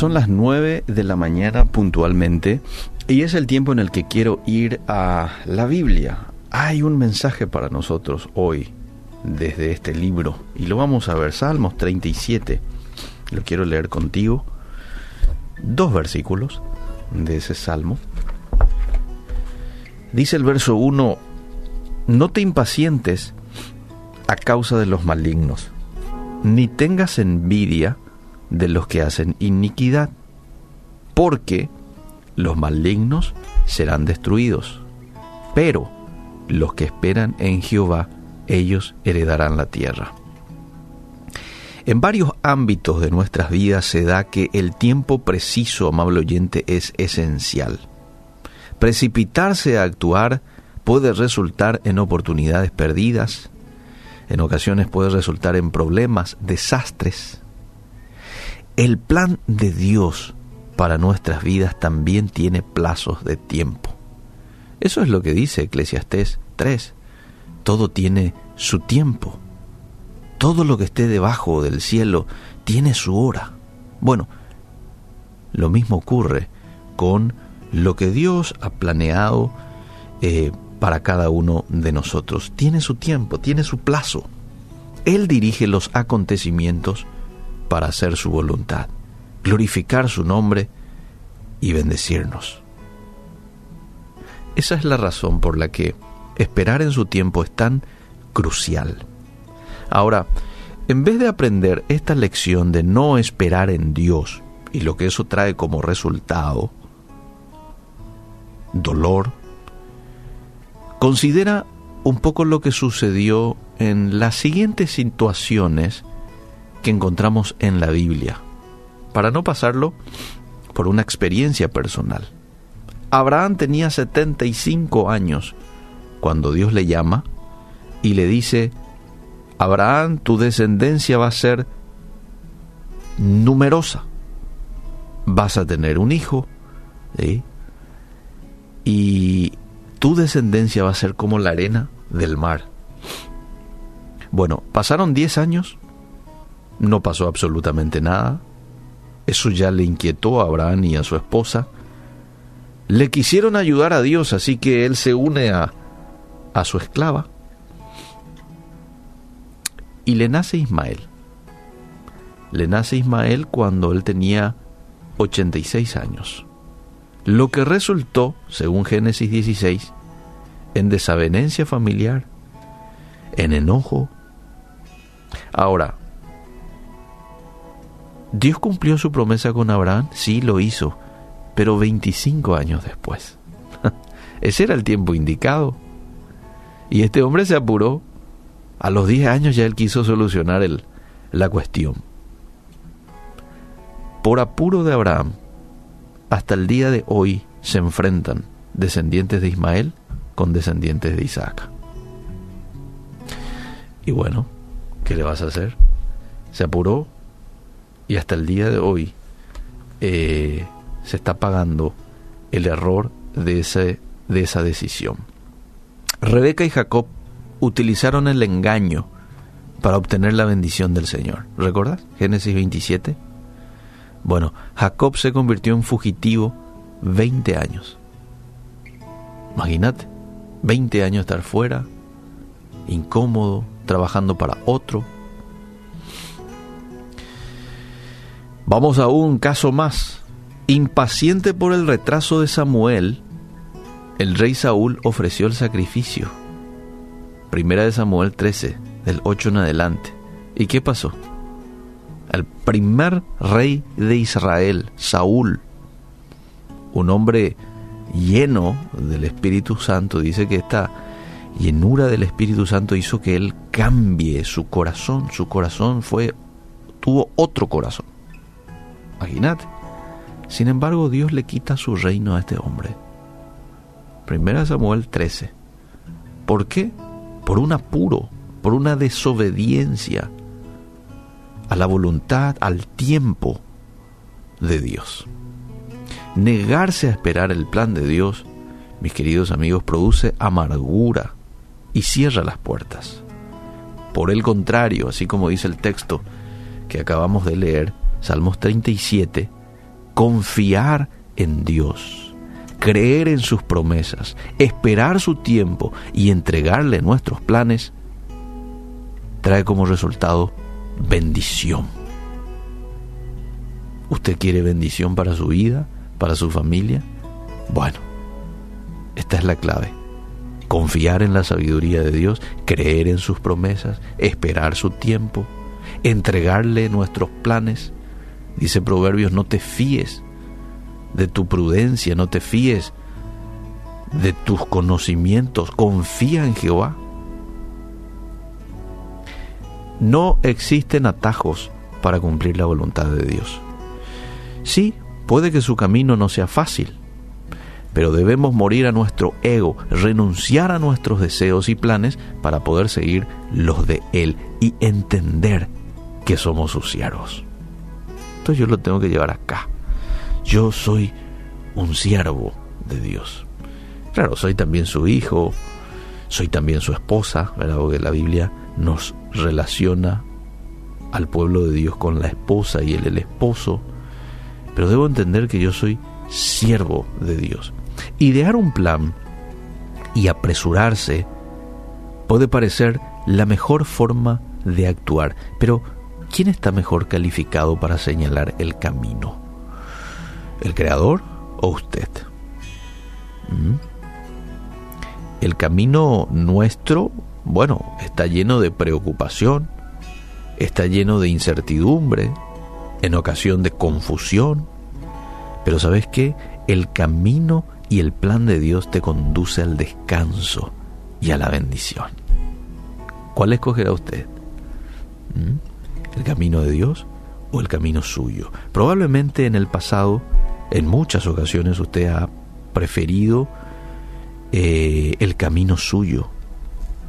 son las 9 de la mañana puntualmente y es el tiempo en el que quiero ir a la Biblia. Hay un mensaje para nosotros hoy desde este libro y lo vamos a ver, Salmos 37. Lo quiero leer contigo. Dos versículos de ese salmo. Dice el verso 1, no te impacientes a causa de los malignos, ni tengas envidia de los que hacen iniquidad, porque los malignos serán destruidos, pero los que esperan en Jehová, ellos heredarán la tierra. En varios ámbitos de nuestras vidas se da que el tiempo preciso, amable oyente, es esencial. Precipitarse a actuar puede resultar en oportunidades perdidas, en ocasiones puede resultar en problemas, desastres. El plan de Dios para nuestras vidas también tiene plazos de tiempo. Eso es lo que dice Eclesiastés 3. Todo tiene su tiempo. Todo lo que esté debajo del cielo tiene su hora. Bueno, lo mismo ocurre con lo que Dios ha planeado eh, para cada uno de nosotros. Tiene su tiempo, tiene su plazo. Él dirige los acontecimientos para hacer su voluntad, glorificar su nombre y bendecirnos. Esa es la razón por la que esperar en su tiempo es tan crucial. Ahora, en vez de aprender esta lección de no esperar en Dios y lo que eso trae como resultado, dolor, considera un poco lo que sucedió en las siguientes situaciones que encontramos en la Biblia, para no pasarlo por una experiencia personal. Abraham tenía 75 años cuando Dios le llama y le dice, Abraham, tu descendencia va a ser numerosa, vas a tener un hijo, y tu descendencia va a ser como la arena del mar. Bueno, pasaron 10 años no pasó absolutamente nada. Eso ya le inquietó a Abraham y a su esposa. Le quisieron ayudar a Dios, así que él se une a, a su esclava. Y le nace Ismael. Le nace Ismael cuando él tenía 86 años. Lo que resultó, según Génesis 16, en desavenencia familiar, en enojo. Ahora, ¿Dios cumplió su promesa con Abraham? Sí, lo hizo, pero 25 años después. Ese era el tiempo indicado. Y este hombre se apuró. A los 10 años ya él quiso solucionar el, la cuestión. Por apuro de Abraham, hasta el día de hoy se enfrentan descendientes de Ismael con descendientes de Isaac. Y bueno, ¿qué le vas a hacer? Se apuró, y hasta el día de hoy eh, se está pagando el error de, de esa decisión. Rebeca y Jacob utilizaron el engaño para obtener la bendición del Señor. ¿Recuerdas? Génesis 27. Bueno, Jacob se convirtió en fugitivo 20 años. Imagínate, 20 años estar fuera, incómodo, trabajando para otro, Vamos a un caso más. Impaciente por el retraso de Samuel, el rey Saúl ofreció el sacrificio. Primera de Samuel 13, del 8 en adelante. ¿Y qué pasó? El primer rey de Israel, Saúl, un hombre lleno del Espíritu Santo, dice que esta llenura del Espíritu Santo hizo que él cambie su corazón. Su corazón fue, tuvo otro corazón. Imagínate. Sin embargo, Dios le quita su reino a este hombre. Primera Samuel 13. ¿Por qué? Por un apuro, por una desobediencia a la voluntad, al tiempo de Dios. Negarse a esperar el plan de Dios, mis queridos amigos, produce amargura y cierra las puertas. Por el contrario, así como dice el texto que acabamos de leer, Salmos 37 confiar en Dios, creer en sus promesas, esperar su tiempo y entregarle nuestros planes, trae como resultado bendición. ¿Usted quiere bendición para su vida, para su familia? Bueno, esta es la clave. Confiar en la sabiduría de Dios, creer en sus promesas, esperar su tiempo, entregarle nuestros planes. Dice Proverbios, no te fíes de tu prudencia, no te fíes de tus conocimientos, confía en Jehová. No existen atajos para cumplir la voluntad de Dios. Sí, puede que su camino no sea fácil, pero debemos morir a nuestro ego, renunciar a nuestros deseos y planes para poder seguir los de Él y entender que somos sus siervos. Yo lo tengo que llevar acá. Yo soy un siervo de Dios. Claro, soy también su hijo, soy también su esposa, ¿verdad? Porque la Biblia nos relaciona al pueblo de Dios con la esposa y él el esposo. Pero debo entender que yo soy siervo de Dios. Idear un plan y apresurarse puede parecer la mejor forma de actuar, pero ¿quién está mejor calificado para señalar el camino? ¿El creador o usted? ¿Mm? El camino nuestro, bueno, está lleno de preocupación, está lleno de incertidumbre, en ocasión de confusión, pero ¿sabes qué? El camino y el plan de Dios te conduce al descanso y a la bendición. ¿Cuál escogerá usted? ¿Mm? ¿El camino de Dios o el camino suyo? Probablemente en el pasado, en muchas ocasiones, usted ha preferido eh, el camino suyo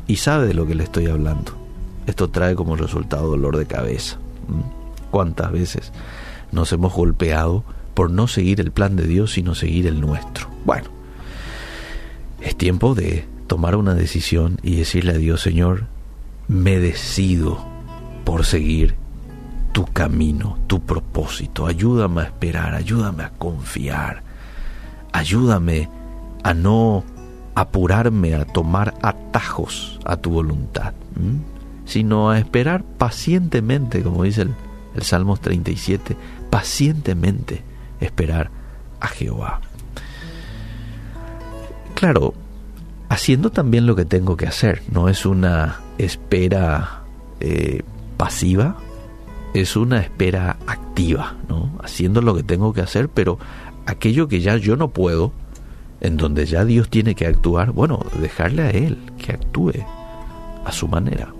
y sabe de lo que le estoy hablando. Esto trae como resultado dolor de cabeza. ¿Mm? ¿Cuántas veces nos hemos golpeado por no seguir el plan de Dios, sino seguir el nuestro? Bueno, es tiempo de tomar una decisión y decirle a Dios, Señor, me decido por seguir tu camino, tu propósito. Ayúdame a esperar, ayúdame a confiar, ayúdame a no apurarme a tomar atajos a tu voluntad, sino a esperar pacientemente, como dice el, el Salmos 37, pacientemente esperar a Jehová. Claro, haciendo también lo que tengo que hacer, no es una espera eh, pasiva, es una espera activa, ¿no? Haciendo lo que tengo que hacer, pero aquello que ya yo no puedo, en donde ya Dios tiene que actuar, bueno, dejarle a Él que actúe a su manera.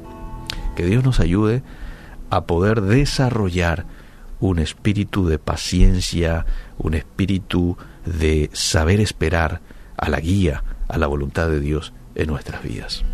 Que Dios nos ayude a poder desarrollar un espíritu de paciencia, un espíritu de saber esperar, a la guía, a la voluntad de Dios en nuestras vidas.